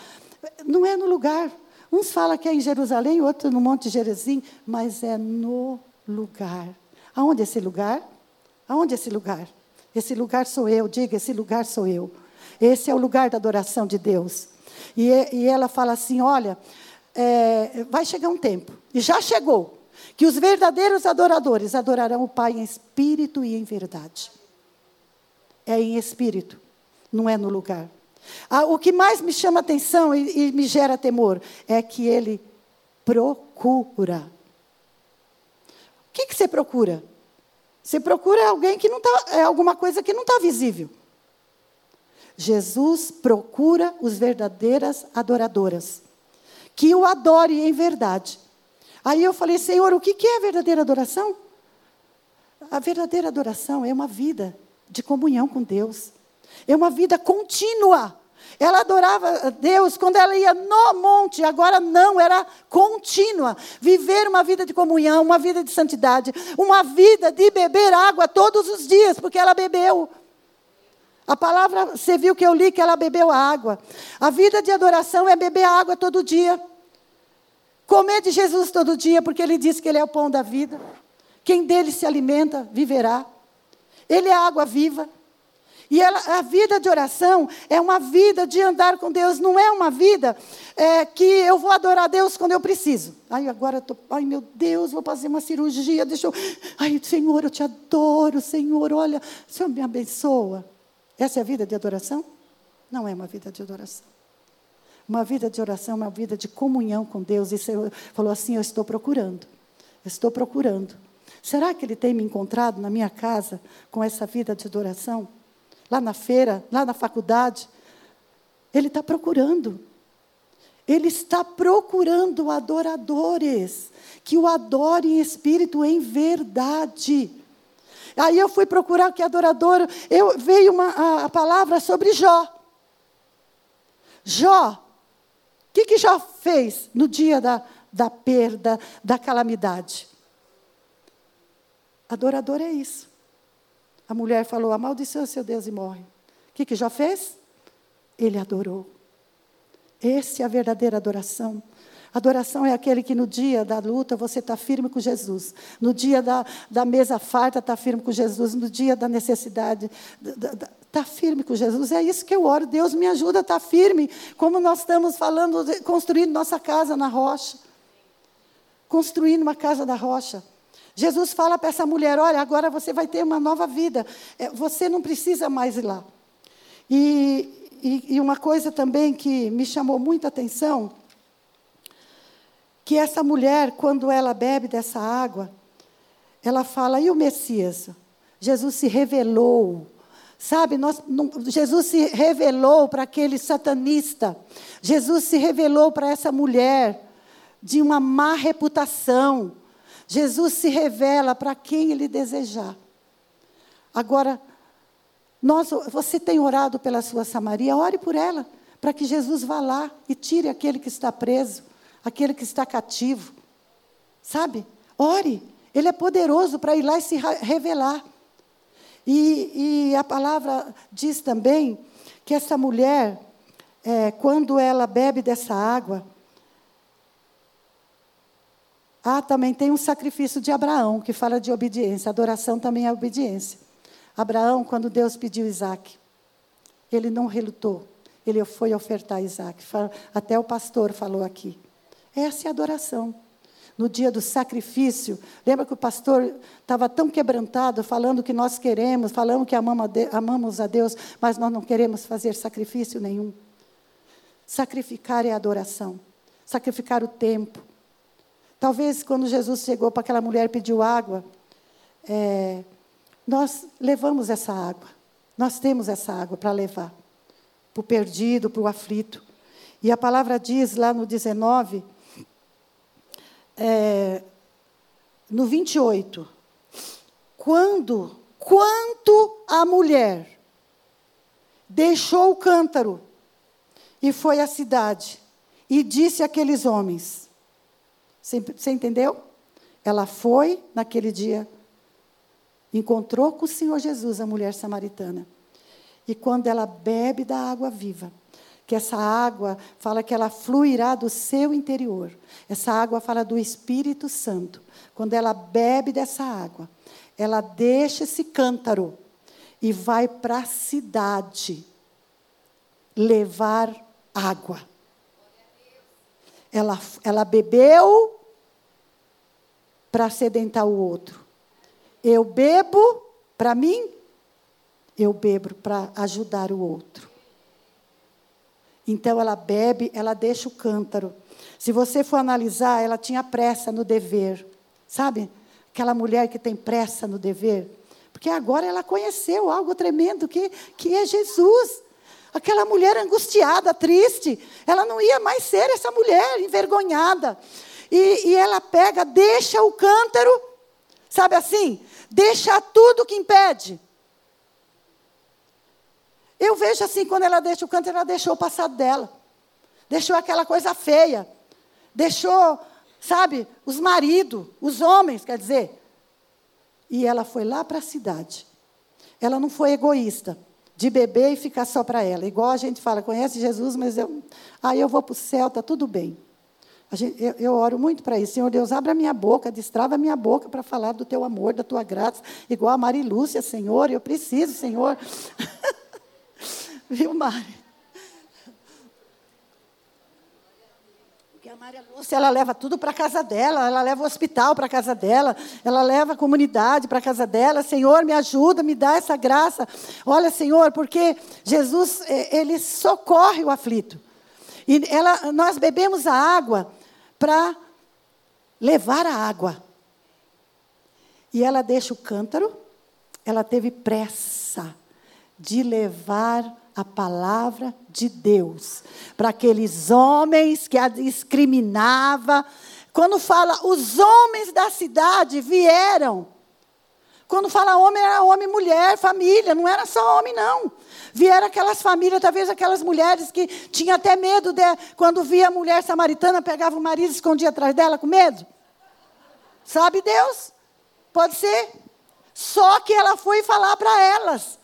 não é no lugar. Uns falam que é em Jerusalém, outros no Monte Gerezim, mas é no lugar. Aonde é esse lugar? Aonde é esse lugar? Esse lugar sou eu, diga, esse lugar sou eu. Esse é o lugar da adoração de Deus. E, e ela fala assim: olha, é, vai chegar um tempo, e já chegou, que os verdadeiros adoradores adorarão o Pai em espírito e em verdade. É em espírito, não é no lugar. Ah, o que mais me chama atenção e, e me gera temor é que ele procura. O que, que você procura? Você procura alguém que não está, é alguma coisa que não está visível. Jesus procura os verdadeiras adoradoras, que o adore em verdade. Aí eu falei, Senhor, o que, que é a verdadeira adoração? A verdadeira adoração é uma vida de comunhão com Deus. É uma vida contínua. Ela adorava a Deus quando ela ia no monte, agora não, era contínua. Viver uma vida de comunhão, uma vida de santidade, uma vida de beber água todos os dias, porque ela bebeu. A palavra, você viu que eu li que ela bebeu água. A vida de adoração é beber água todo dia. Comer de Jesus todo dia, porque ele disse que ele é o pão da vida. Quem dele se alimenta, viverá. Ele é a água viva. E ela, a vida de oração é uma vida de andar com Deus, não é uma vida é, que eu vou adorar Deus quando eu preciso. Ai, agora estou, ai meu Deus, vou fazer uma cirurgia, deixa eu. Ai, Senhor, eu te adoro, Senhor, olha, o Senhor me abençoa. Essa é a vida de adoração? Não é uma vida de adoração. Uma vida de oração é uma vida de comunhão com Deus. E Senhor falou assim: Eu estou procurando, eu estou procurando. Será que Ele tem me encontrado na minha casa com essa vida de adoração? Lá na feira, lá na faculdade. Ele está procurando. Ele está procurando adoradores que o adorem em espírito, em verdade. Aí eu fui procurar que adorador. Eu, veio uma, a, a palavra sobre Jó. Jó. O que, que Jó fez no dia da, da perda, da calamidade. Adorador é isso. A mulher falou: amaldiçoa seu Deus e morre. O que, que já fez? Ele adorou. Essa é a verdadeira adoração. Adoração é aquele que no dia da luta você está firme com Jesus. No dia da, da mesa farta está firme com Jesus. No dia da necessidade está firme com Jesus. É isso que eu oro. Deus me ajuda a estar tá firme. Como nós estamos falando, construindo nossa casa na rocha. Construindo uma casa da rocha. Jesus fala para essa mulher: olha, agora você vai ter uma nova vida. É, você não precisa mais ir lá. E, e, e uma coisa também que me chamou muita atenção, que essa mulher, quando ela bebe dessa água, ela fala, e o Messias? Jesus se revelou. Sabe, nós, não, Jesus se revelou para aquele satanista. Jesus se revelou para essa mulher de uma má reputação. Jesus se revela para quem ele desejar. Agora, nós, você tem orado pela sua Samaria? Ore por ela, para que Jesus vá lá e tire aquele que está preso, aquele que está cativo. Sabe? Ore. Ele é poderoso para ir lá e se revelar. E, e, a palavra diz também que essa mulher, é, quando ela bebe dessa água, ah, também tem um sacrifício de Abraão, que fala de obediência. Adoração também é obediência. Abraão, quando Deus pediu Isaac, ele não relutou. Ele foi ofertar Isaac. Até o pastor falou aqui. Essa é a adoração. No dia do sacrifício, lembra que o pastor estava tão quebrantado, falando que nós queremos, falando que amamos a Deus, mas nós não queremos fazer sacrifício nenhum. Sacrificar é adoração. Sacrificar o tempo, Talvez quando Jesus chegou para aquela mulher e pediu água, é, nós levamos essa água. Nós temos essa água para levar para o perdido, para o aflito. E a palavra diz lá no 19, é, no 28, quando, quanto a mulher deixou o cântaro e foi à cidade e disse àqueles homens: você entendeu? Ela foi naquele dia, encontrou com o Senhor Jesus, a mulher samaritana. E quando ela bebe da água viva, que essa água fala que ela fluirá do seu interior. Essa água fala do Espírito Santo. Quando ela bebe dessa água, ela deixa esse cântaro e vai para a cidade levar água. Ela, ela bebeu para sedentar o outro. Eu bebo para mim, eu bebo para ajudar o outro. Então ela bebe, ela deixa o cântaro. Se você for analisar, ela tinha pressa no dever. Sabe? Aquela mulher que tem pressa no dever. Porque agora ela conheceu algo tremendo que, que é Jesus. Aquela mulher angustiada, triste, ela não ia mais ser essa mulher envergonhada. E, e ela pega, deixa o cântaro, sabe assim? Deixa tudo que impede. Eu vejo assim, quando ela deixa o cântaro, ela deixou o passado dela. Deixou aquela coisa feia. Deixou, sabe, os maridos, os homens, quer dizer. E ela foi lá para a cidade. Ela não foi egoísta, de beber e ficar só para ela. Igual a gente fala, conhece Jesus, mas eu, aí eu vou para o céu, está tudo bem. Gente, eu, eu, oro muito para isso. Senhor Deus, abra a minha boca, destrava a minha boca para falar do teu amor, da tua graça, igual a Mari Lúcia, Senhor. Eu preciso, Senhor. Viu, Mari? Porque a Maria Lúcia, ela leva tudo para casa dela, ela leva o hospital para casa dela, ela leva a comunidade para casa dela. Senhor, me ajuda, me dá essa graça. Olha, Senhor, porque Jesus, eh, ele socorre o aflito. E ela, nós bebemos a água para levar a água. E ela deixa o cântaro, ela teve pressa de levar a palavra de Deus para aqueles homens que a discriminava. Quando fala, os homens da cidade vieram Quando fala homem, era homem, mulher, família, não era só homem, não. Vieram aquelas famílias, talvez aquelas mulheres que tinham até medo de, quando via a mulher samaritana, pegava o marido e escondia atrás dela com medo. Sabe Deus? Pode ser. Só que ela foi falar para elas: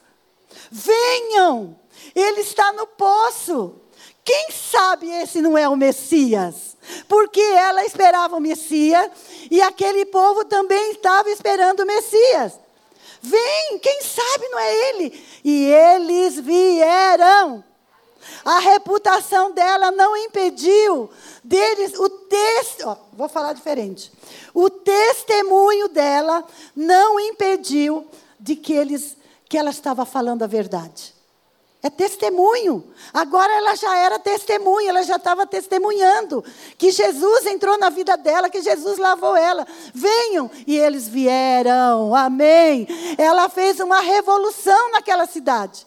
venham, ele está no poço. Quem sabe esse não é o Messias? Porque ela esperava o Messias e aquele povo também estava esperando o Messias. Vem, quem sabe não é ele? E eles vieram. A reputação dela não impediu deles o texto, vou falar diferente. O testemunho dela não impediu de que eles que ela estava falando a verdade. É testemunho. Agora ela já era testemunha, ela já estava testemunhando que Jesus entrou na vida dela, que Jesus lavou ela. Venham. E eles vieram. Amém. Ela fez uma revolução naquela cidade.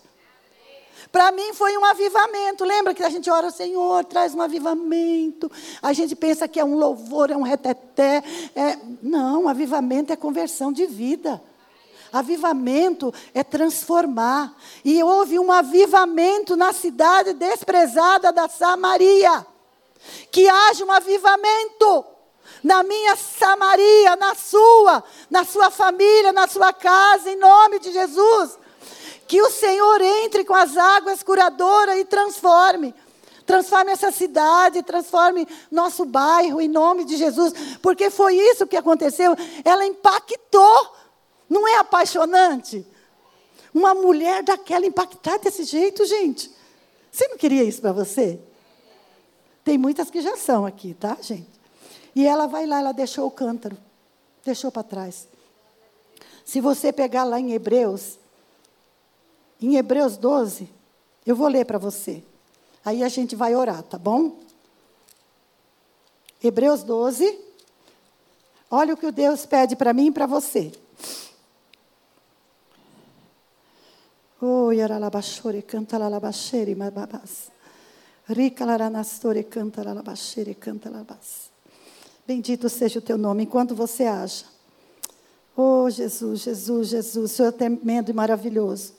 Para mim foi um avivamento. Lembra que a gente ora, Senhor, traz um avivamento. A gente pensa que é um louvor, é um reteté. É... Não, avivamento é conversão de vida. Avivamento é transformar. E houve um avivamento na cidade desprezada da Samaria. Que haja um avivamento na minha Samaria, na sua, na sua família, na sua casa, em nome de Jesus. Que o Senhor entre com as águas curadoras e transforme. Transforme essa cidade, transforme nosso bairro em nome de Jesus. Porque foi isso que aconteceu. Ela impactou. Não é apaixonante? Uma mulher daquela impactar desse jeito, gente. Você não queria isso para você? Tem muitas que já são aqui, tá, gente? E ela vai lá, ela deixou o cântaro. Deixou para trás. Se você pegar lá em Hebreus, em Hebreus 12, eu vou ler para você. Aí a gente vai orar, tá bom? Hebreus 12. Olha o que Deus pede para mim e para você. Oh, yaralabashore canta lalabashere mababas. Rica laranastore canta lalabashere canta lalabas. Bendito seja o teu nome enquanto você haja. Oh, Jesus, Jesus, Jesus, Senhor é tremendo e maravilhoso.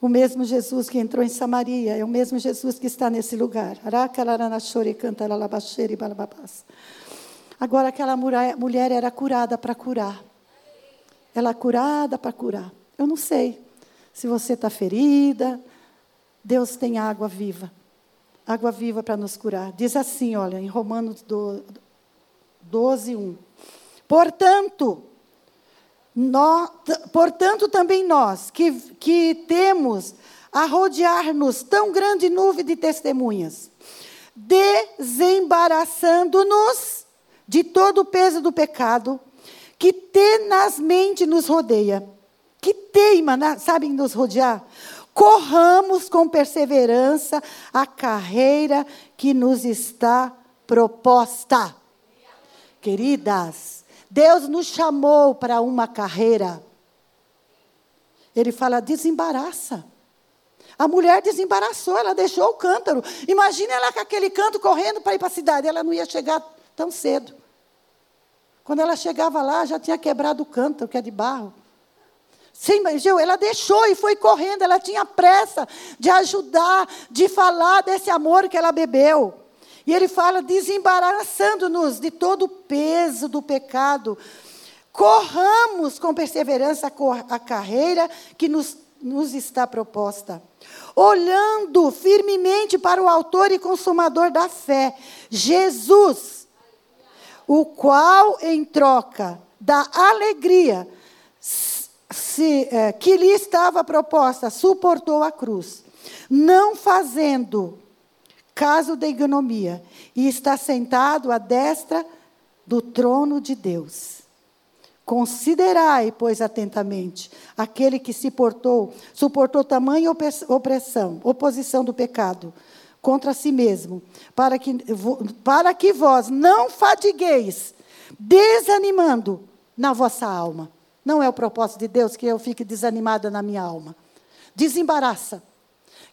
O mesmo Jesus que entrou em Samaria é o mesmo Jesus que está nesse lugar. Agora aquela mulher era curada para curar. Ela curada para curar. Eu não sei se você está ferida. Deus tem água viva. Água viva para nos curar. Diz assim, olha, em Romanos 12, 1. Portanto, nós, portanto, também nós, que, que temos a rodear-nos tão grande nuvem de testemunhas, desembaraçando-nos de todo o peso do pecado que tenazmente nos rodeia, que teima, sabe, nos rodear. Corramos com perseverança a carreira que nos está proposta. Queridas, Deus nos chamou para uma carreira. Ele fala: desembaraça. A mulher desembaraçou, ela deixou o cântaro. Imagina ela com aquele canto correndo para ir para a cidade. Ela não ia chegar tão cedo. Quando ela chegava lá, já tinha quebrado o cântaro, que é de barro. Sim, ela deixou e foi correndo. Ela tinha pressa de ajudar, de falar desse amor que ela bebeu. E ele fala, desembaraçando-nos de todo o peso do pecado. Corramos com perseverança a carreira que nos, nos está proposta. Olhando firmemente para o Autor e Consumador da fé, Jesus, o qual, em troca da alegria se, é, que lhe estava proposta, suportou a cruz, não fazendo caso da ignomia, e está sentado à destra do trono de Deus. Considerai, pois, atentamente, aquele que se portou, suportou tamanha opressão, oposição do pecado contra si mesmo, para que, para que vós não fadigueis, desanimando na vossa alma. Não é o propósito de Deus que eu fique desanimada na minha alma. Desembaraça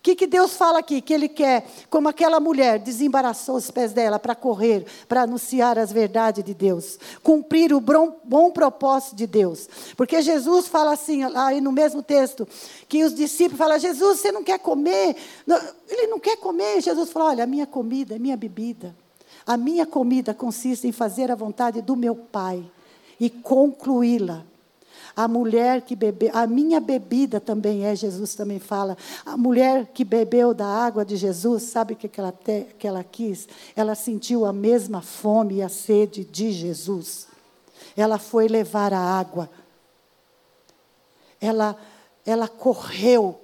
que, que Deus fala aqui? Que Ele quer, como aquela mulher desembaraçou os pés dela para correr, para anunciar as verdades de Deus, cumprir o bom, bom propósito de Deus. Porque Jesus fala assim, aí no mesmo texto, que os discípulos falam: Jesus, você não quer comer? Ele não quer comer. Jesus falou: Olha, a minha comida, a minha bebida. A minha comida consiste em fazer a vontade do meu Pai e concluí-la. A mulher que bebeu, a minha bebida também é, Jesus também fala. A mulher que bebeu da água de Jesus, sabe o que, ela, te, que ela quis? Ela sentiu a mesma fome e a sede de Jesus. Ela foi levar a água. Ela, ela correu.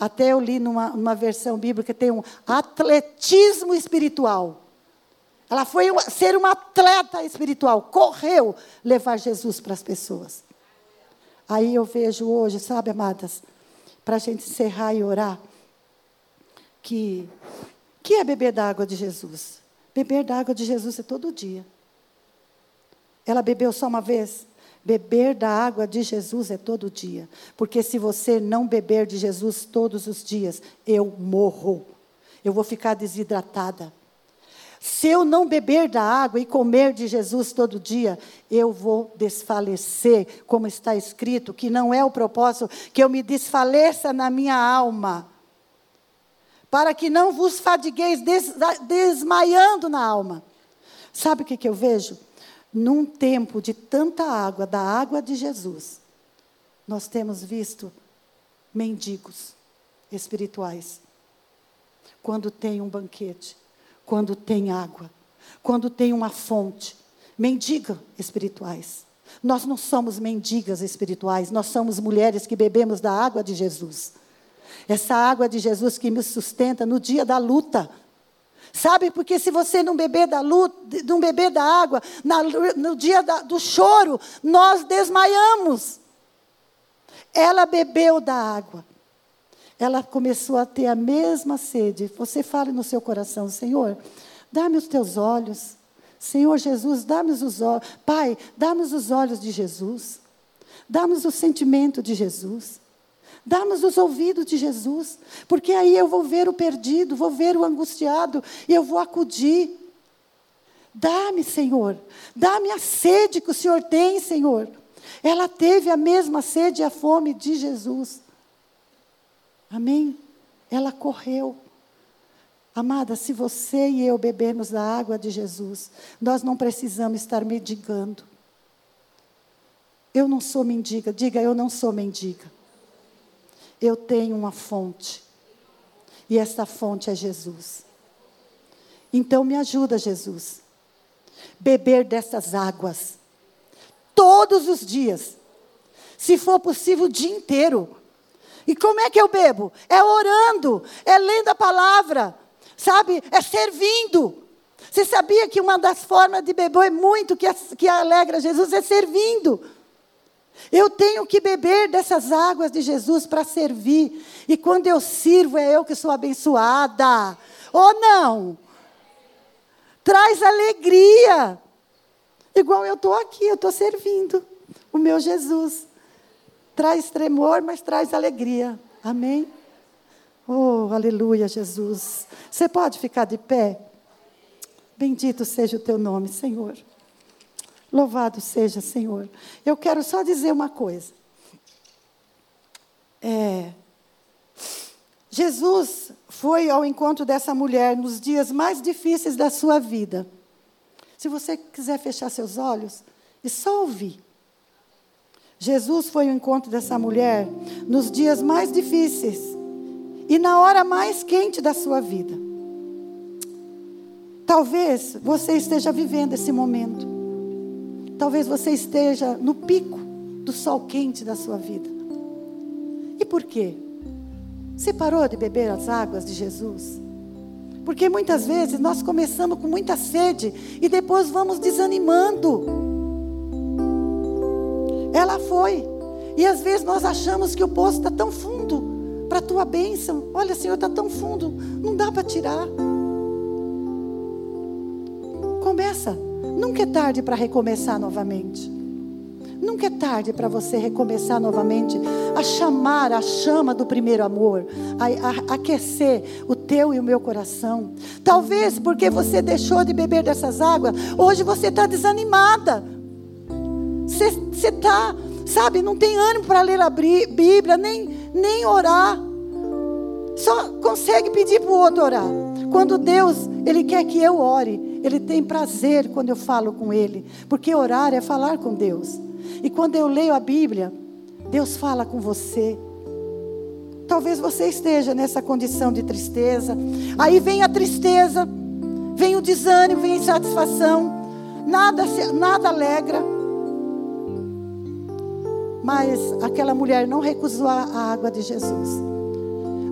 Até eu li numa, numa versão bíblica, tem um atletismo espiritual. Ela foi ser uma atleta espiritual, correu levar Jesus para as pessoas. Aí eu vejo hoje, sabe, amadas, para a gente encerrar e orar, que que é beber da água de Jesus? Beber da água de Jesus é todo dia. Ela bebeu só uma vez? Beber da água de Jesus é todo dia. Porque se você não beber de Jesus todos os dias, eu morro. Eu vou ficar desidratada. Se eu não beber da água e comer de Jesus todo dia, eu vou desfalecer, como está escrito, que não é o propósito que eu me desfaleça na minha alma, para que não vos fadigueis des, desmaiando na alma. Sabe o que, que eu vejo? Num tempo de tanta água, da água de Jesus, nós temos visto mendigos espirituais. Quando tem um banquete, quando tem água, quando tem uma fonte. Mendiga espirituais. Nós não somos mendigas espirituais, nós somos mulheres que bebemos da água de Jesus. Essa água de Jesus que me sustenta no dia da luta. Sabe, porque se você não beber da luta, não beber da água, na, no dia da, do choro, nós desmaiamos. Ela bebeu da água ela começou a ter a mesma sede. Você fala no seu coração, Senhor, dá-me os teus olhos. Senhor Jesus, dá-me os olhos. Pai, dá-me os olhos de Jesus. Dá-me o sentimento de Jesus. Dá-me os ouvidos de Jesus. Porque aí eu vou ver o perdido, vou ver o angustiado e eu vou acudir. Dá-me, Senhor. Dá-me a sede que o Senhor tem, Senhor. Ela teve a mesma sede e a fome de Jesus. Amém? Ela correu. Amada, se você e eu bebermos da água de Jesus, nós não precisamos estar mendigando. Eu não sou mendiga, diga eu não sou mendiga. Eu tenho uma fonte. E esta fonte é Jesus. Então me ajuda, Jesus. Beber dessas águas. Todos os dias. Se for possível, o dia inteiro. E como é que eu bebo? É orando, é lendo a palavra, sabe? É servindo. Você sabia que uma das formas de beber muito que, que alegra Jesus é servindo. Eu tenho que beber dessas águas de Jesus para servir. E quando eu sirvo, é eu que sou abençoada. Ou não? Traz alegria. Igual eu estou aqui, eu estou servindo o meu Jesus. Traz tremor, mas traz alegria. Amém? Oh, aleluia, Jesus. Você pode ficar de pé? Bendito seja o teu nome, Senhor. Louvado seja, Senhor. Eu quero só dizer uma coisa. É, Jesus foi ao encontro dessa mulher nos dias mais difíceis da sua vida. Se você quiser fechar seus olhos e só ouvir. Jesus foi ao encontro dessa mulher nos dias mais difíceis e na hora mais quente da sua vida. Talvez você esteja vivendo esse momento. Talvez você esteja no pico do sol quente da sua vida. E por quê? Você parou de beber as águas de Jesus? Porque muitas vezes nós começamos com muita sede e depois vamos desanimando. Ela foi. E às vezes nós achamos que o poço está tão fundo para a tua bênção. Olha, Senhor, está tão fundo, não dá para tirar. Começa. Nunca é tarde para recomeçar novamente. Nunca é tarde para você recomeçar novamente. a chamar a chama do primeiro amor, a, a, aquecer o teu e o meu coração. Talvez porque você deixou de beber dessas águas, hoje você está desanimada. Você está, sabe, não tem ânimo para ler a Bíblia, nem, nem orar. Só consegue pedir para o outro orar. Quando Deus, Ele quer que eu ore, Ele tem prazer quando eu falo com Ele, porque orar é falar com Deus. E quando eu leio a Bíblia, Deus fala com você. Talvez você esteja nessa condição de tristeza. Aí vem a tristeza, vem o desânimo, vem a insatisfação. Nada, nada alegra. Mas aquela mulher não recusou a água de Jesus.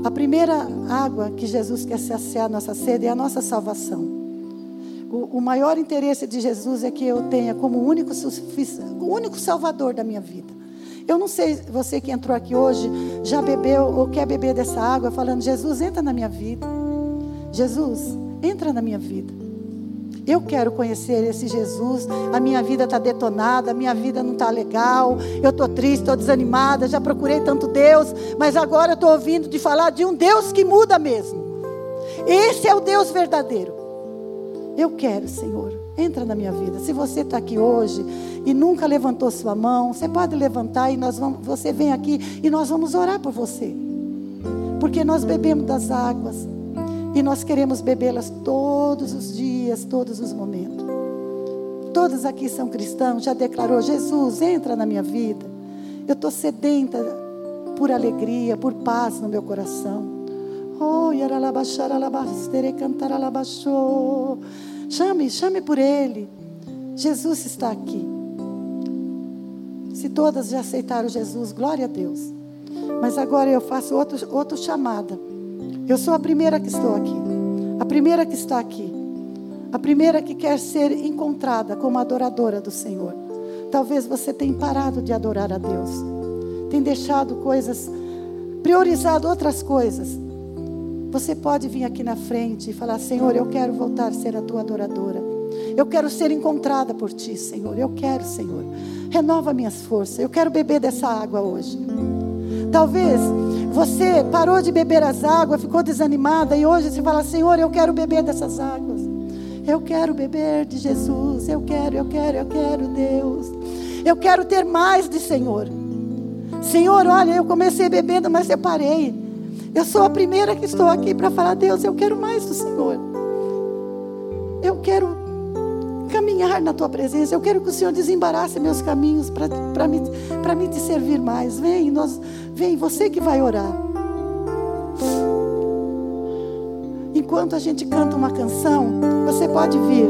A primeira água que Jesus quer saciar a nossa sede é a nossa salvação. O, o maior interesse de Jesus é que eu tenha como único, o único salvador da minha vida. Eu não sei, você que entrou aqui hoje, já bebeu ou quer beber dessa água, falando: Jesus, entra na minha vida. Jesus, entra na minha vida. Eu quero conhecer esse Jesus. A minha vida está detonada, a minha vida não está legal. Eu estou triste, estou desanimada. Já procurei tanto Deus, mas agora eu estou ouvindo de falar de um Deus que muda mesmo. Esse é o Deus verdadeiro. Eu quero, Senhor, entra na minha vida. Se você está aqui hoje e nunca levantou sua mão, você pode levantar e nós vamos, você vem aqui e nós vamos orar por você. Porque nós bebemos das águas e nós queremos bebê-las todos os dias, todos os momentos. Todos aqui são cristãos, já declarou: Jesus, entra na minha vida. Eu estou sedenta por alegria, por paz no meu coração. Oh, Chame, chame por Ele. Jesus está aqui. Se todas já aceitaram Jesus, glória a Deus. Mas agora eu faço outro, outro chamada. Eu sou a primeira que estou aqui. A primeira que está aqui. A primeira que quer ser encontrada como adoradora do Senhor. Talvez você tenha parado de adorar a Deus. Tem deixado coisas, priorizado outras coisas. Você pode vir aqui na frente e falar: Senhor, eu quero voltar a ser a tua adoradora. Eu quero ser encontrada por ti, Senhor. Eu quero, Senhor. Renova minhas forças. Eu quero beber dessa água hoje. Talvez você parou de beber as águas, ficou desanimada e hoje você fala: Senhor, eu quero beber dessas águas. Eu quero beber de Jesus. Eu quero, eu quero, eu quero, Deus. Eu quero ter mais de Senhor. Senhor, olha, eu comecei bebendo, mas eu parei. Eu sou a primeira que estou aqui para falar: Deus, eu quero mais do Senhor. Eu quero caminhar na tua presença. Eu quero que o Senhor desembarace meus caminhos para me, me te servir mais. Vem, nós, vem, você que vai orar. Enquanto a gente canta uma canção, você pode vir.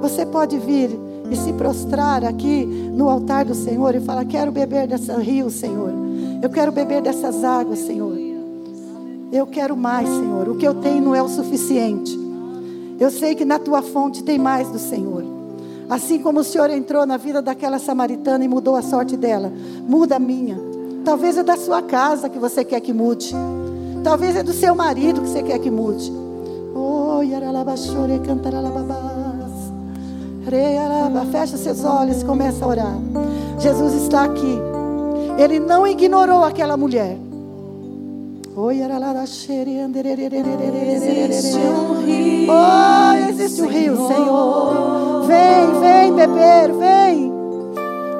Você pode vir e se prostrar aqui no altar do Senhor e falar: Quero beber dessa rio, Senhor. Eu quero beber dessas águas, Senhor. Eu quero mais, Senhor. O que eu tenho não é o suficiente. Eu sei que na tua fonte tem mais do Senhor. Assim como o Senhor entrou na vida daquela samaritana e mudou a sorte dela, muda a minha. Talvez é da sua casa que você quer que mude. Talvez é do seu marido que você quer que mude. Oh, Fecha seus olhos e começa a orar. Jesus está aqui. Ele não ignorou aquela mulher. Existe um rio. Oh, existe um rio, Senhor. Vem, vem beber, vem.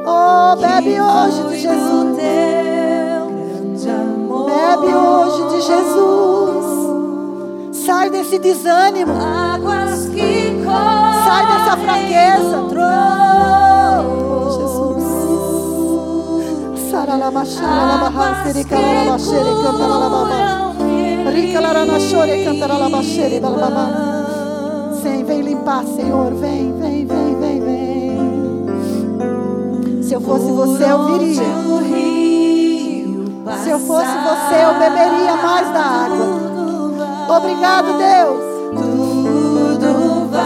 Oh, bebe hoje de Jesus. Bebe hoje de Jesus. Sai desse desânimo. Sim, vem limpar, Senhor. Vem, vem, vem, vem, vem. Se eu fosse você, eu viria. Se eu fosse você, eu beberia mais da água. Obrigado, Deus.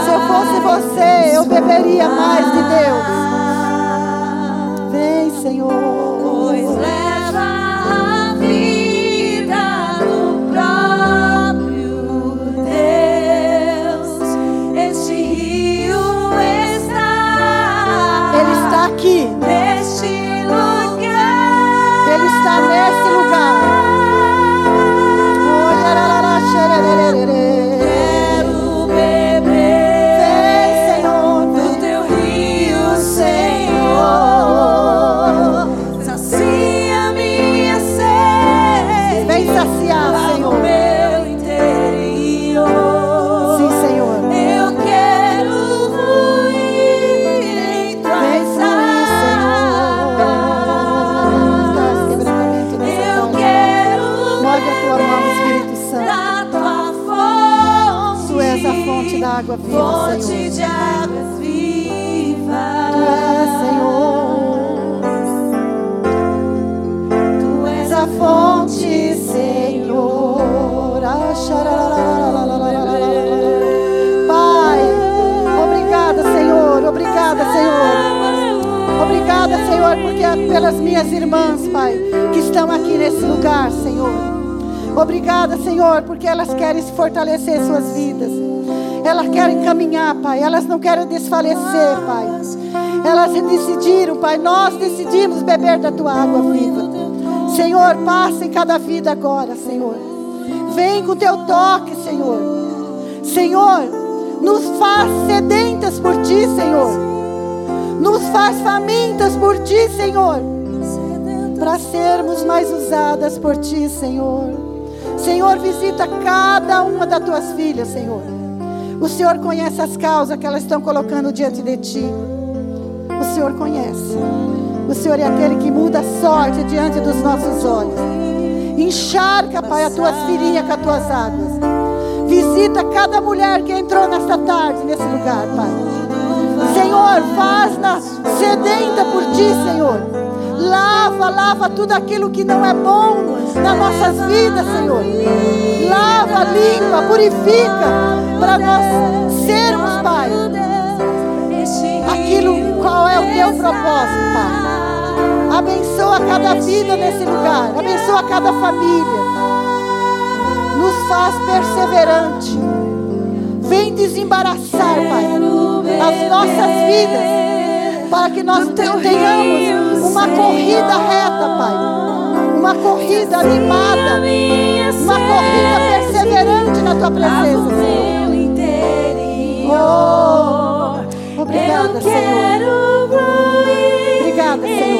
Se eu fosse você, eu beberia mais de Deus. Vem, Senhor. Aqui. Neste Querem desfalecer, Pai. Elas decidiram, Pai. Nós decidimos beber da tua água viva. Senhor, passa em cada vida agora, Senhor. Vem com teu toque, Senhor. Senhor, nos faz sedentas por ti, Senhor. Nos faz famintas por ti, Senhor. Para sermos mais usadas por ti, Senhor. Senhor, visita cada uma das tuas filhas, Senhor. O Senhor conhece as causas que elas estão colocando diante de ti. O Senhor conhece. O Senhor é aquele que muda a sorte diante dos nossos olhos. Encharca, Pai, as tuas filhinhas com as tuas águas. Visita cada mulher que entrou nesta tarde, nesse lugar, Pai. Senhor, faz-na sedenta por ti, Senhor. Lava, lava tudo aquilo que não é bom nas nossas vidas, Senhor. Lava, limpa, purifica, para nós sermos, Pai, aquilo qual é o teu propósito, Pai. Abençoa cada vida nesse lugar, abençoa cada família. Nos faz perseverante. Vem desembaraçar, Pai, as nossas vidas, para que nós tenhamos uma corrida reta, Pai. Uma corrida animada, uma corrida perseverante na tua presença, Senhor. Oh, obrigada, Senhor. Obrigada, Senhor.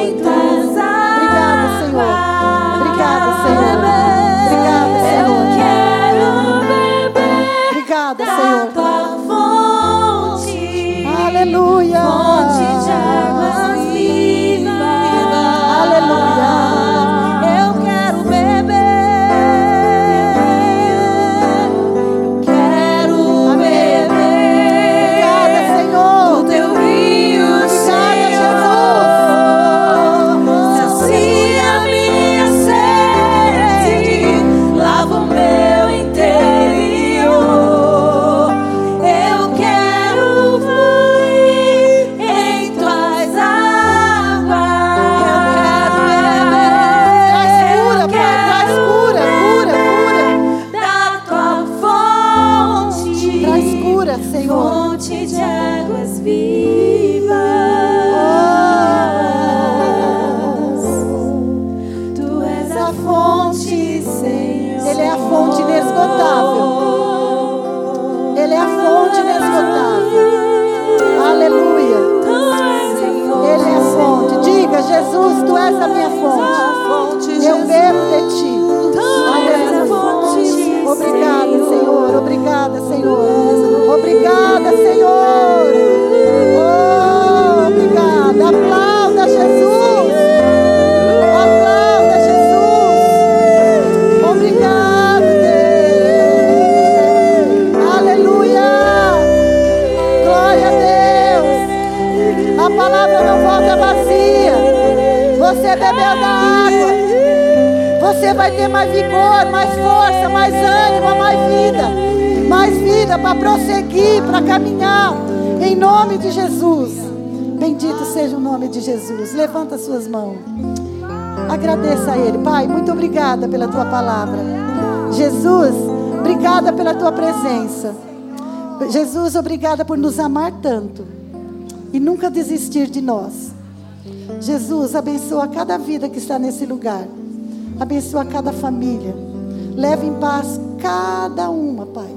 Jesus. Bendito seja o nome de Jesus. Levanta suas mãos. Agradeça a Ele. Pai, muito obrigada pela tua palavra. Jesus, obrigada pela tua presença. Jesus, obrigada por nos amar tanto e nunca desistir de nós. Jesus, abençoa cada vida que está nesse lugar. Abençoa cada família. Leve em paz cada uma, Pai.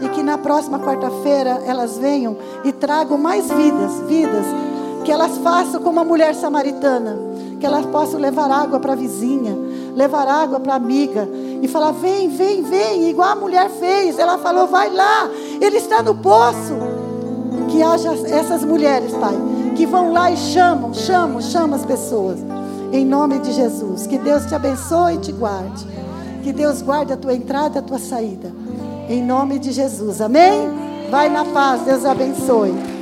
E que na próxima quarta-feira elas venham e tragam mais vidas, vidas. Que elas façam como a mulher samaritana. Que elas possam levar água para a vizinha, levar água para a amiga. E falar: vem, vem, vem, igual a mulher fez. Ela falou: vai lá, ele está no poço. Que haja essas mulheres, Pai, que vão lá e chamam, chamam, chamam as pessoas. Em nome de Jesus. Que Deus te abençoe e te guarde. Que Deus guarde a tua entrada e a tua saída. Em nome de Jesus. Amém? Vai na paz. Deus abençoe.